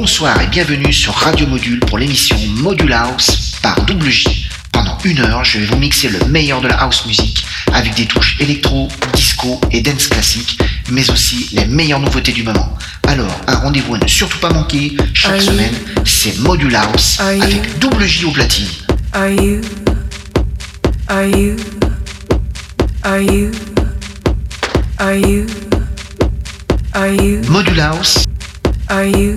Bonsoir et bienvenue sur Radio Module pour l'émission Module House par Double J. Pendant une heure, je vais vous mixer le meilleur de la house music avec des touches électro, disco et dance classique, mais aussi les meilleures nouveautés du moment. Alors, un rendez-vous à ne surtout pas manquer chaque semaine, c'est Module House avec Double J au platine. Are you? Are you? Are you? Are you? Are you? Module House. Are you?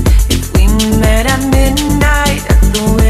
Met at midnight at the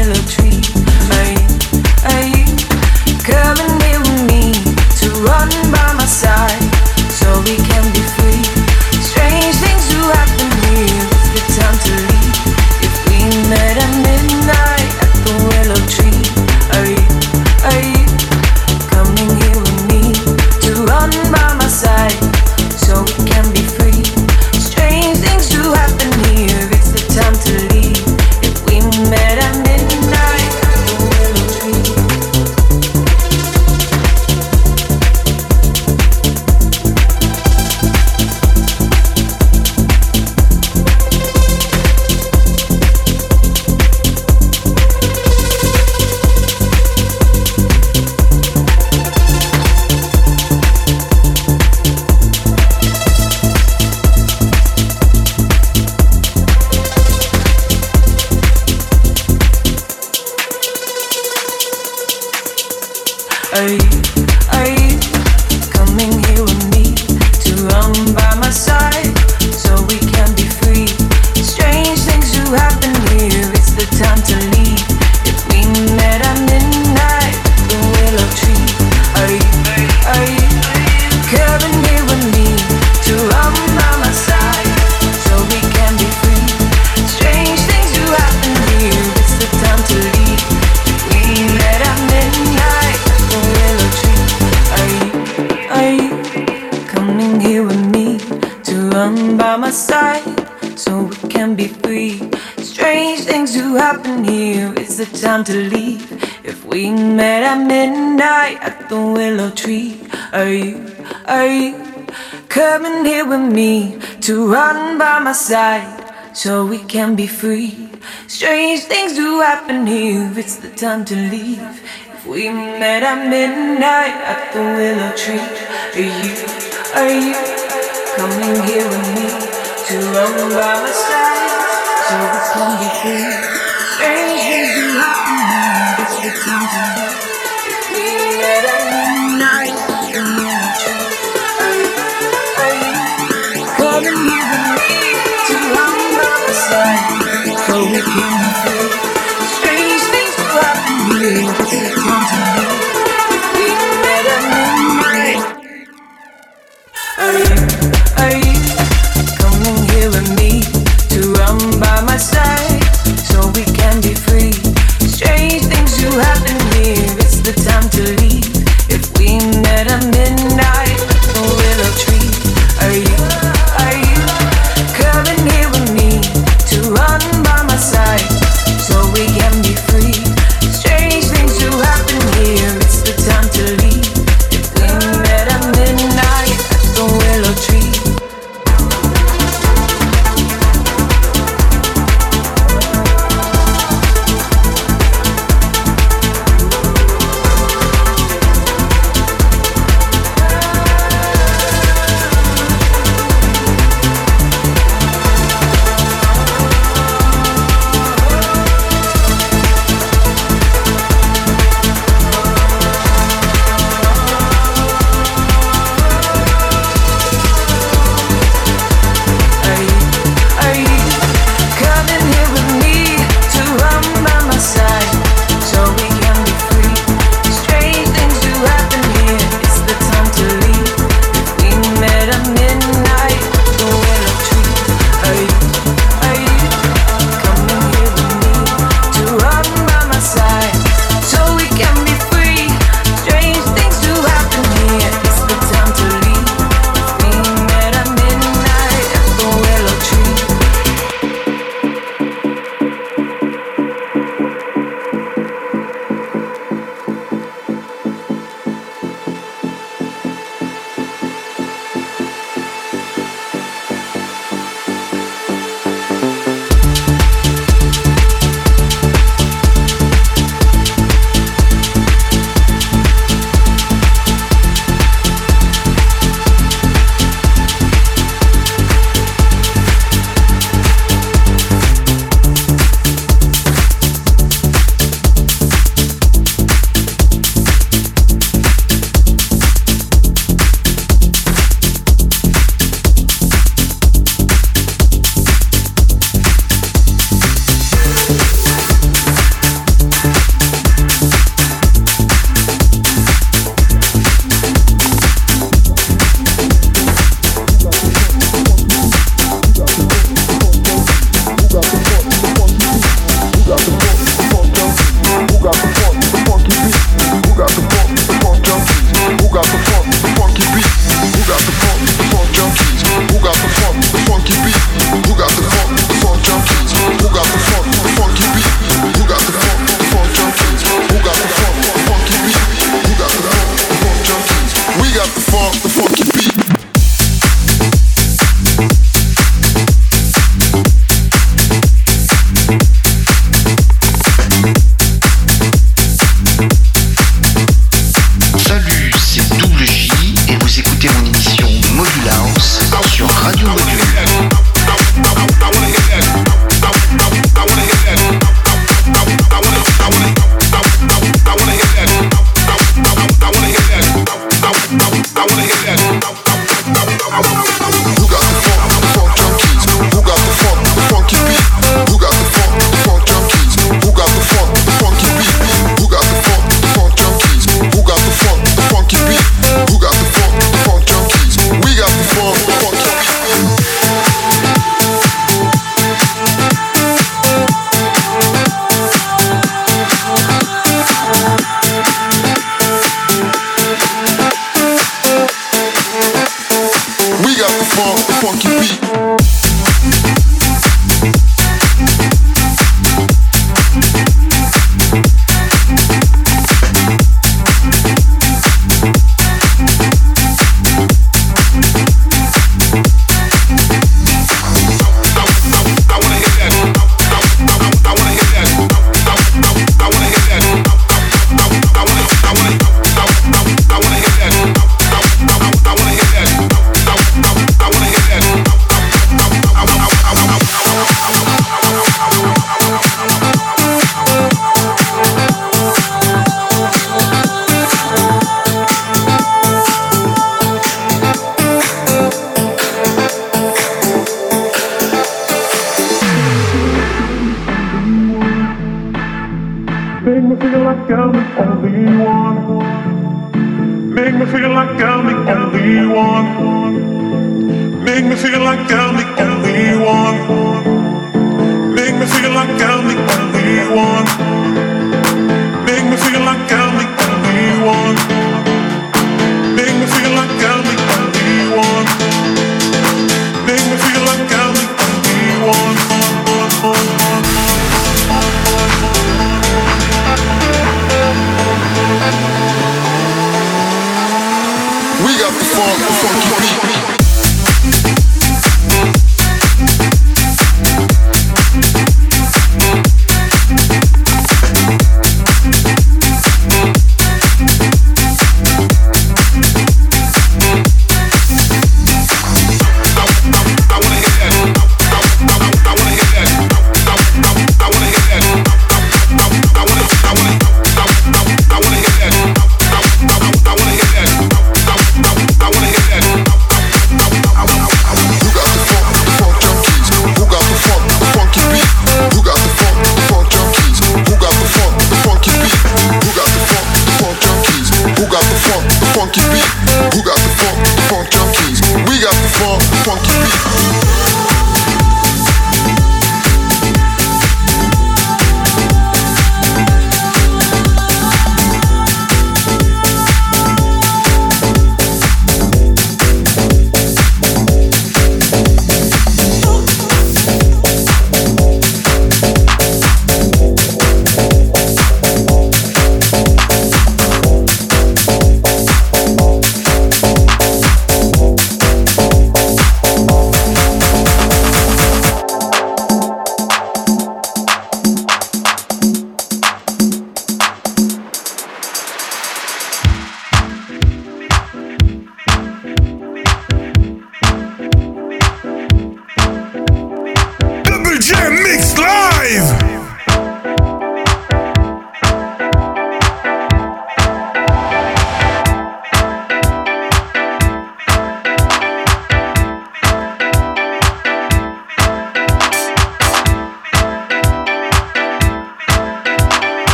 free. Strange things do happen here, it's the time to leave. If we met at midnight at the willow tree, are you, are you coming here with me to run by my side so we can be free? Strange things do happen here, it's the time to leave.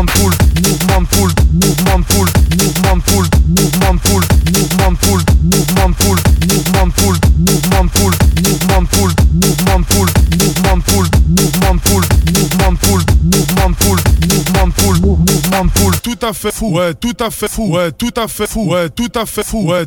mouvement de foule, mouvement de foule, mouvement de foule, mouvement de foule, mouvement de foule, mouvement de foule, mouvement de foule, mouvement de foule, mouvement de foule, mouvement de foule, mouvement de foule, mouvement de foule, mouvement de foule, mouvement de foule, mouvement de foule, mouvement de foule, mouvement de foule, tout à fait fou, ouais, tout à fait fou, ouais, tout à fait fou, ouais, tout à fait fou, ouais.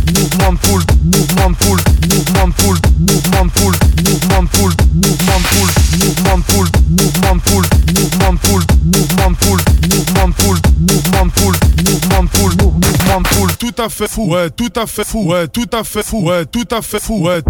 mouvement de foule, mouvement de foule, mouvement de foule, mouvement de foule, mouvement de foule, mouvement de foule, mouvement de foule, mouvement de foule, mouvement de foule, mouvement de foule, mouvement de foule, mouvement de foule, mouvement de foule, tout à fait fou, ouais, tout à fait fou, ouais, tout à fait fou, ouais, tout à fait fou, ouais.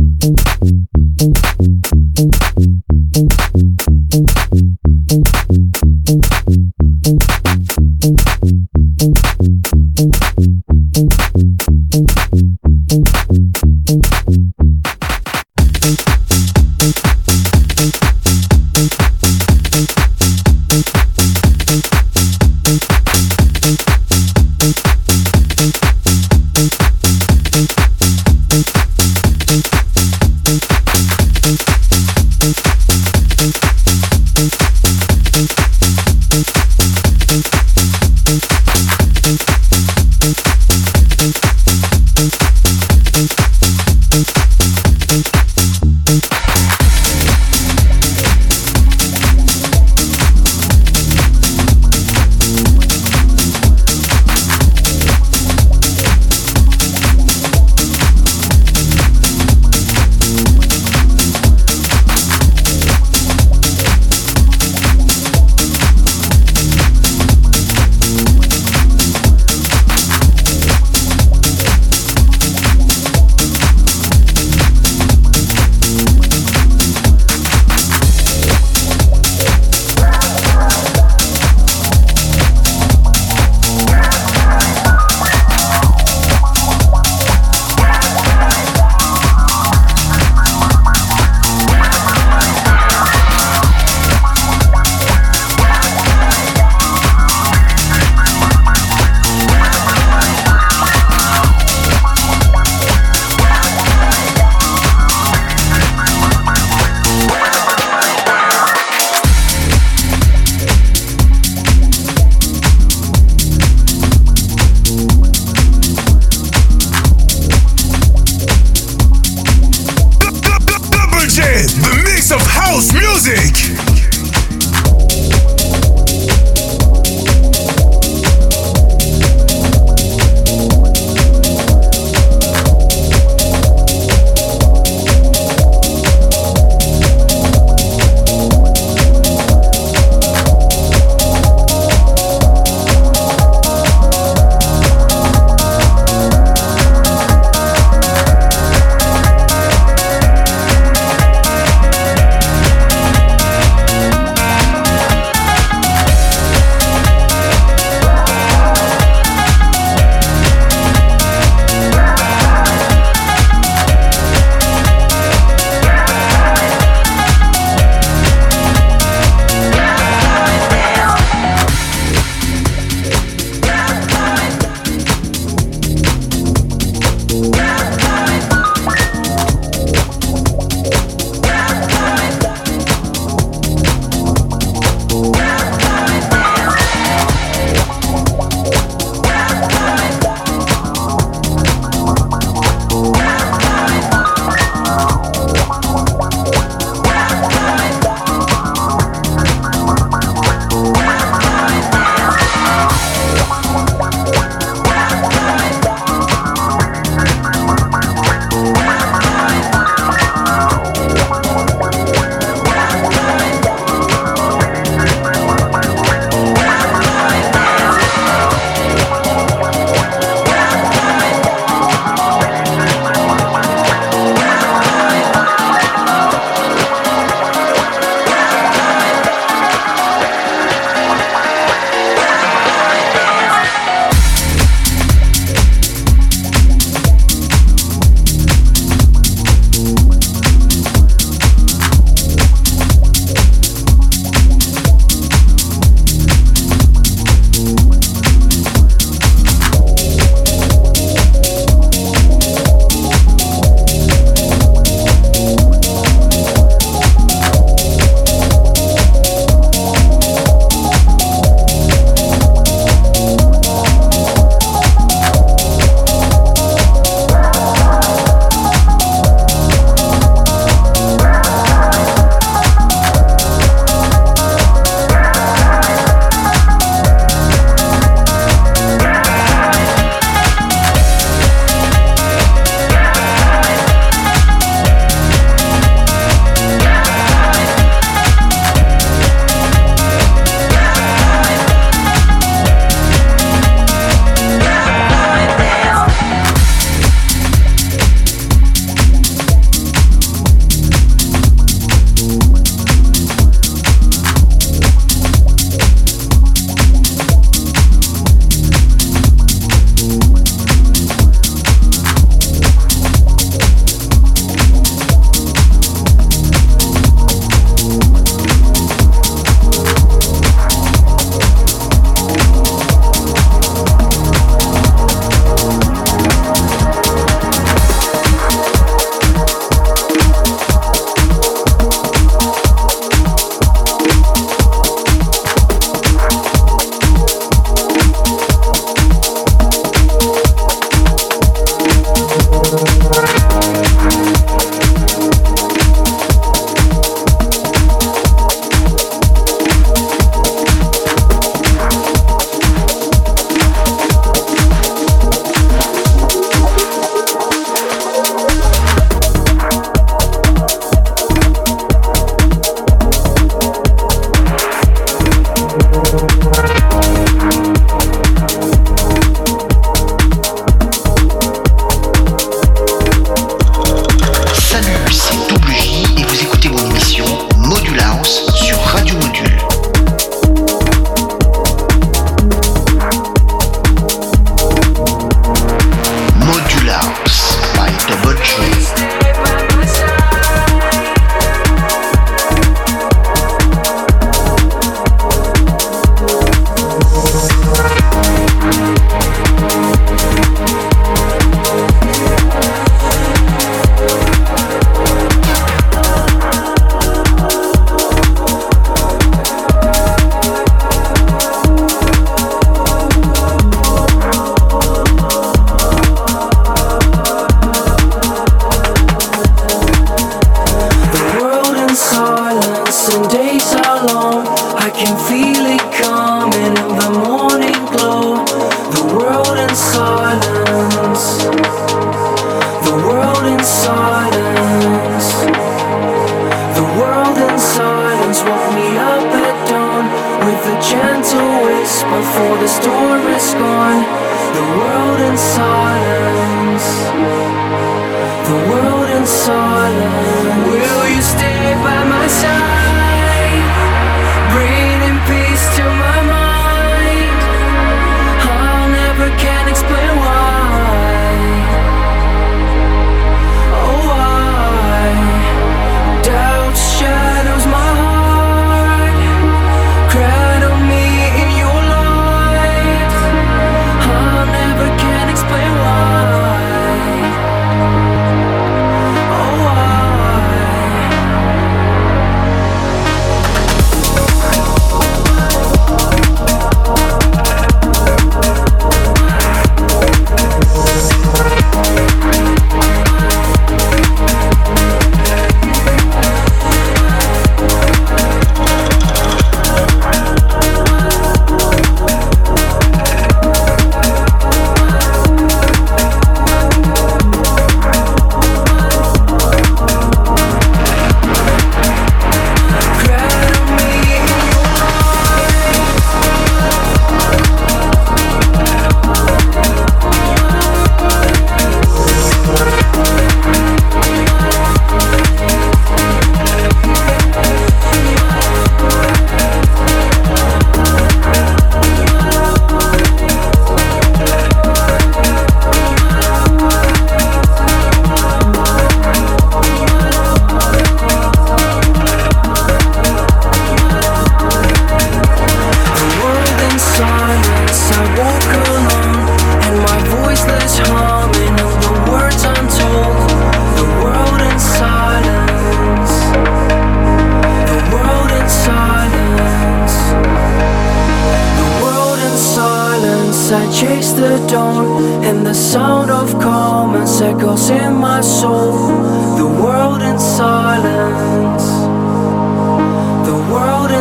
music.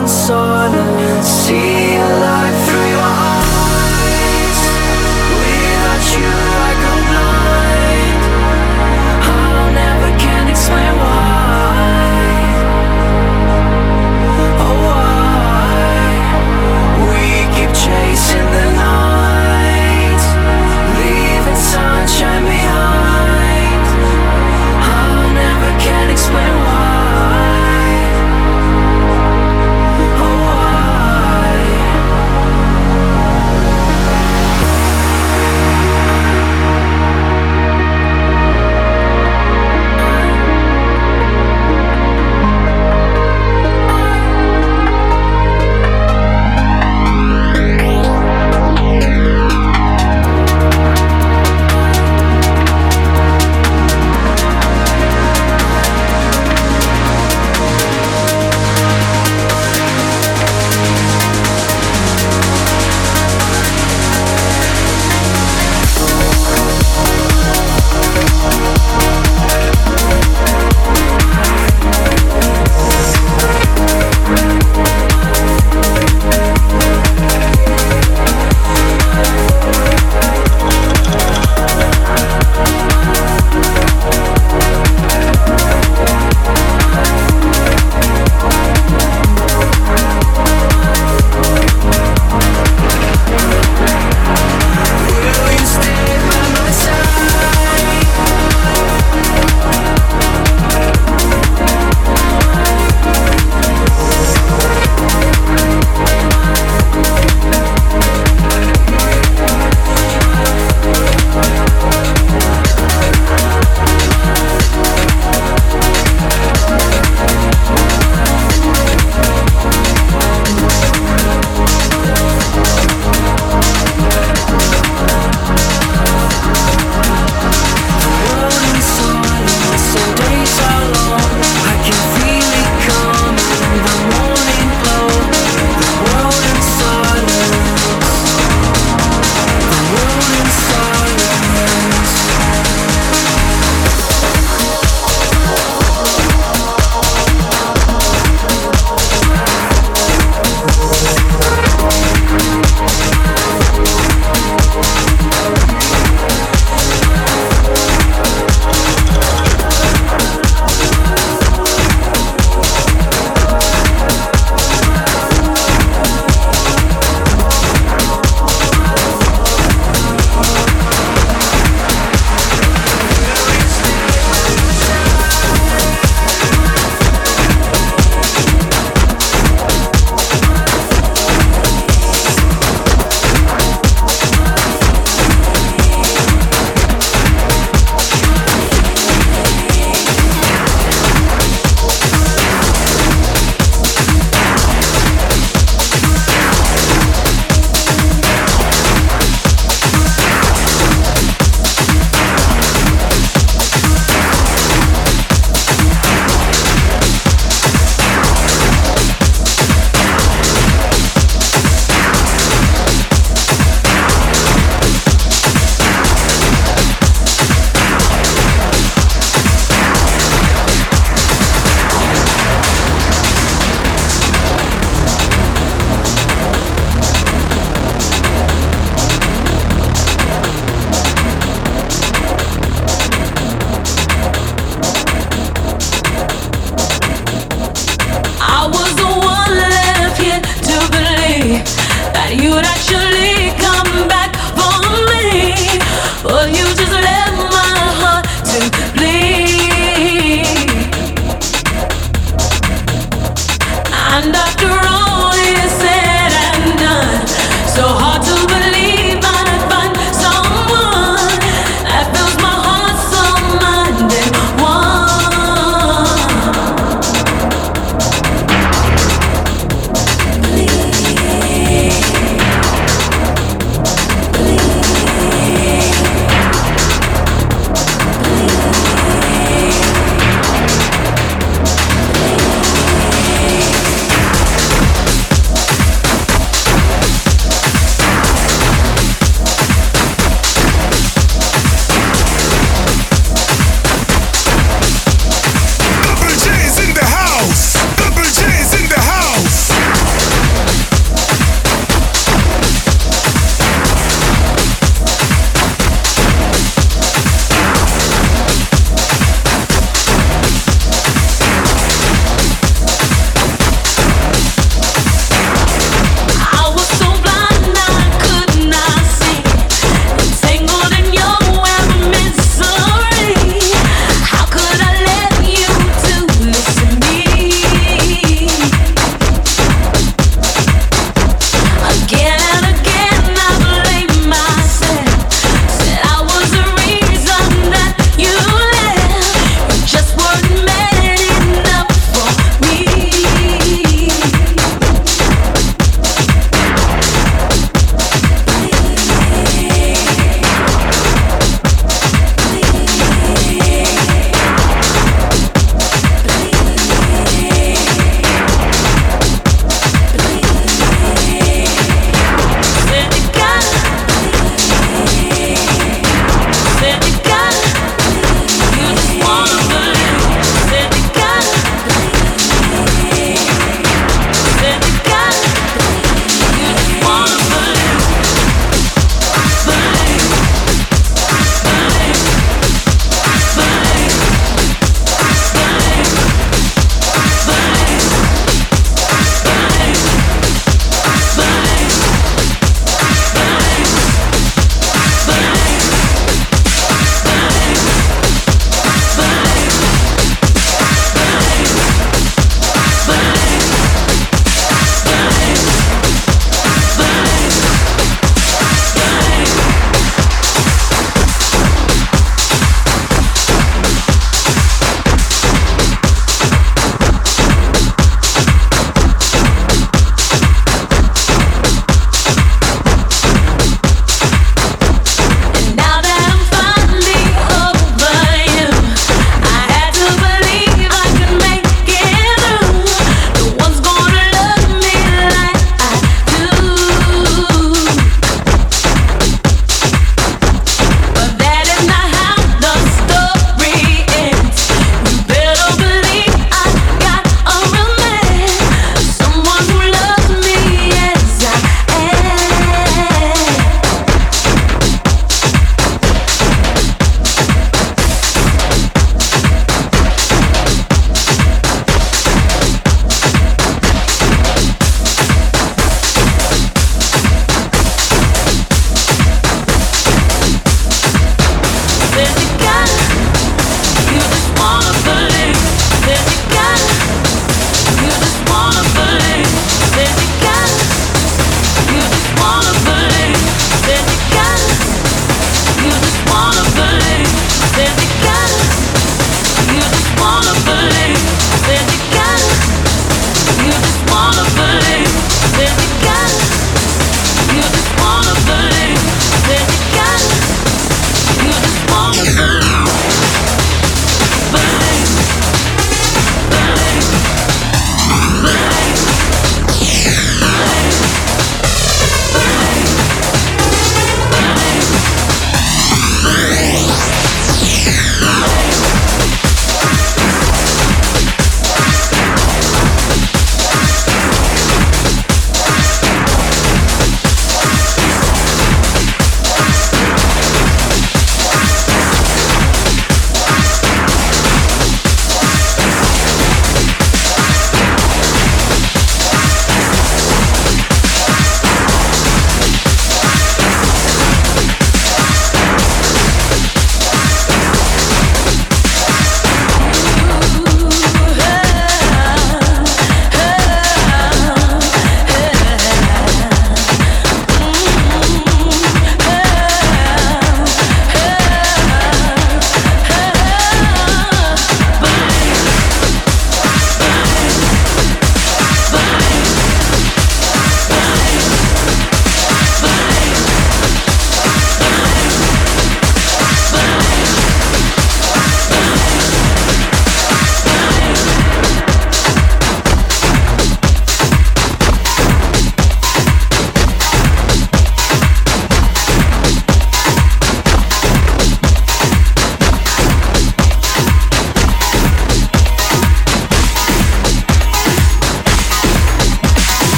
In silence. See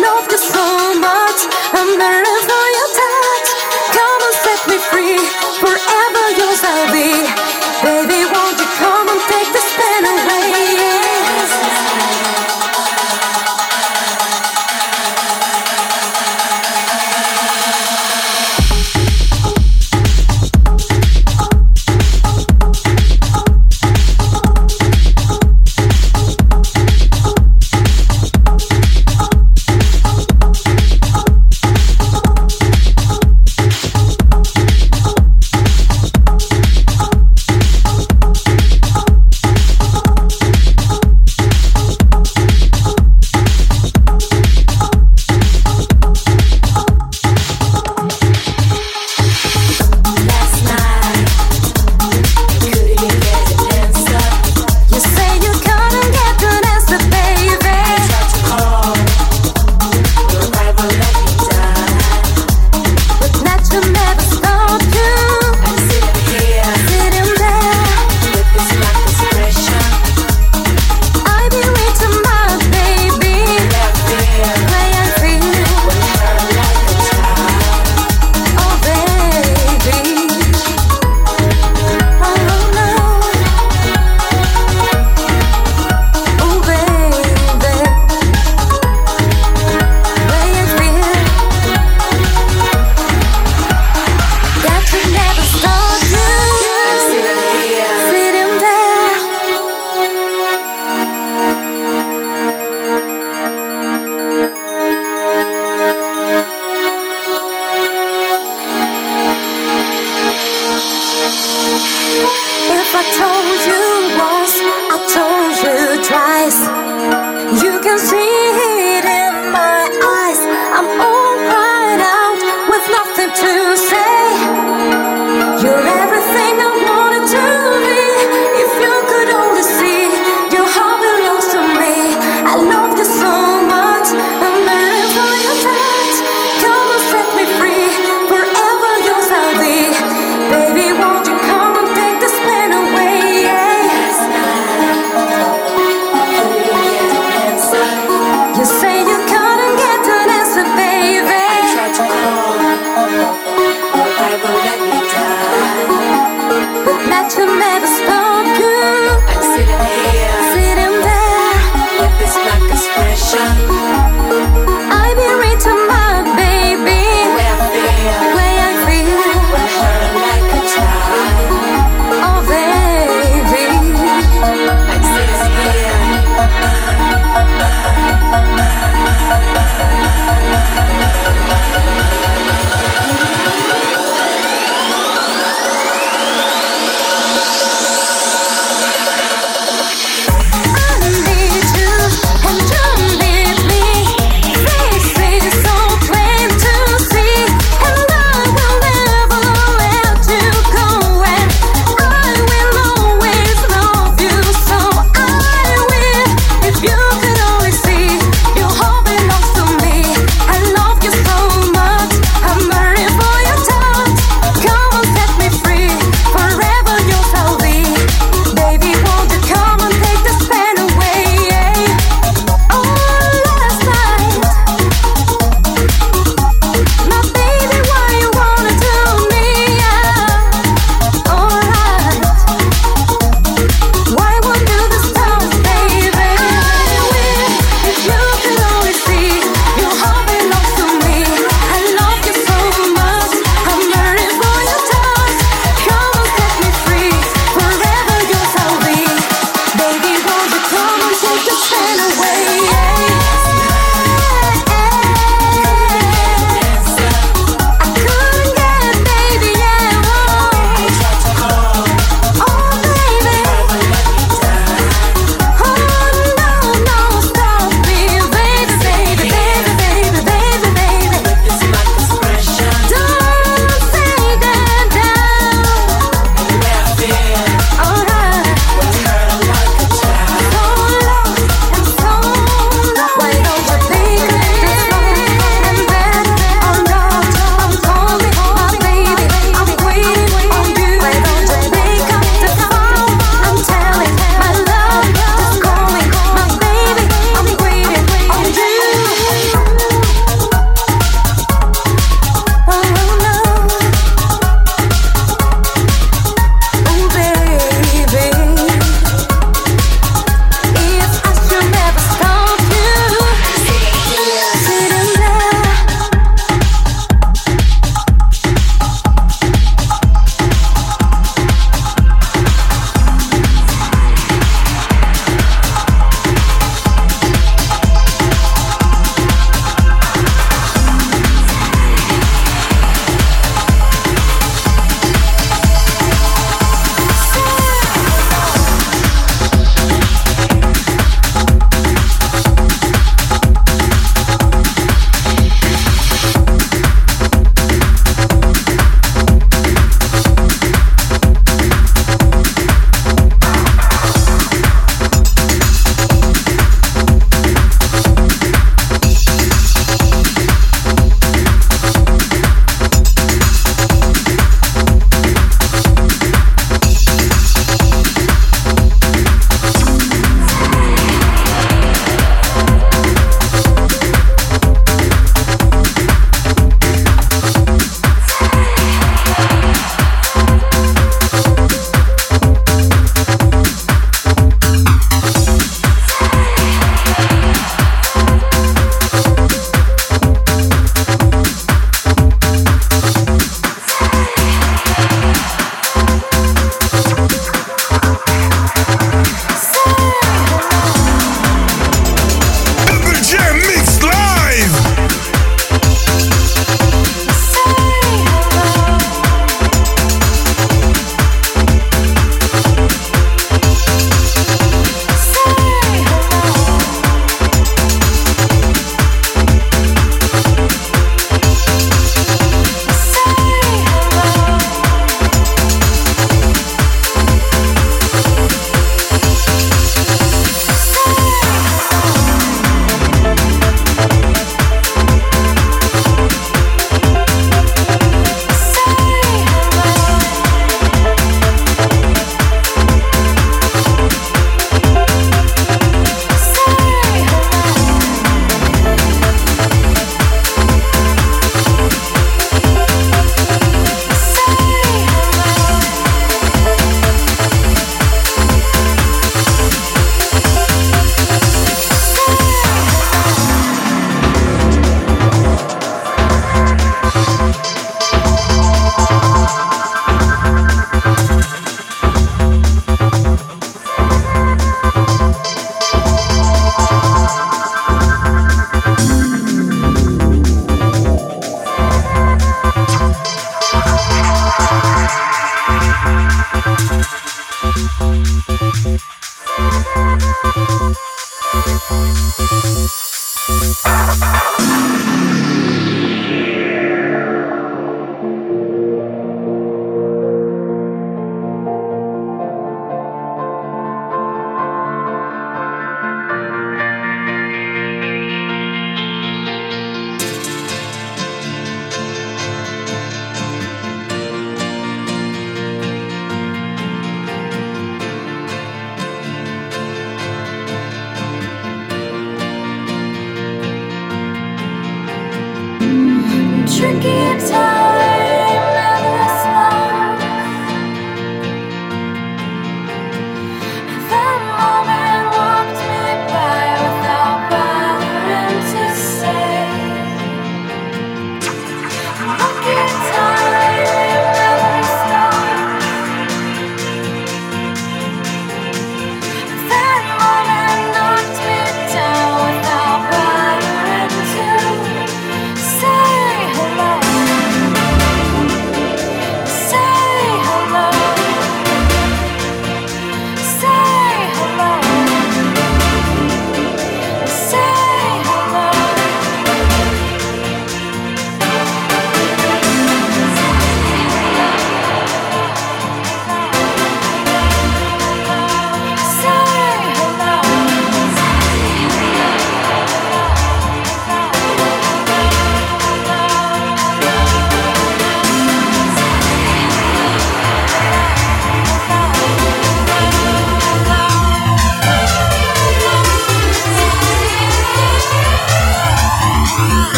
love you so much.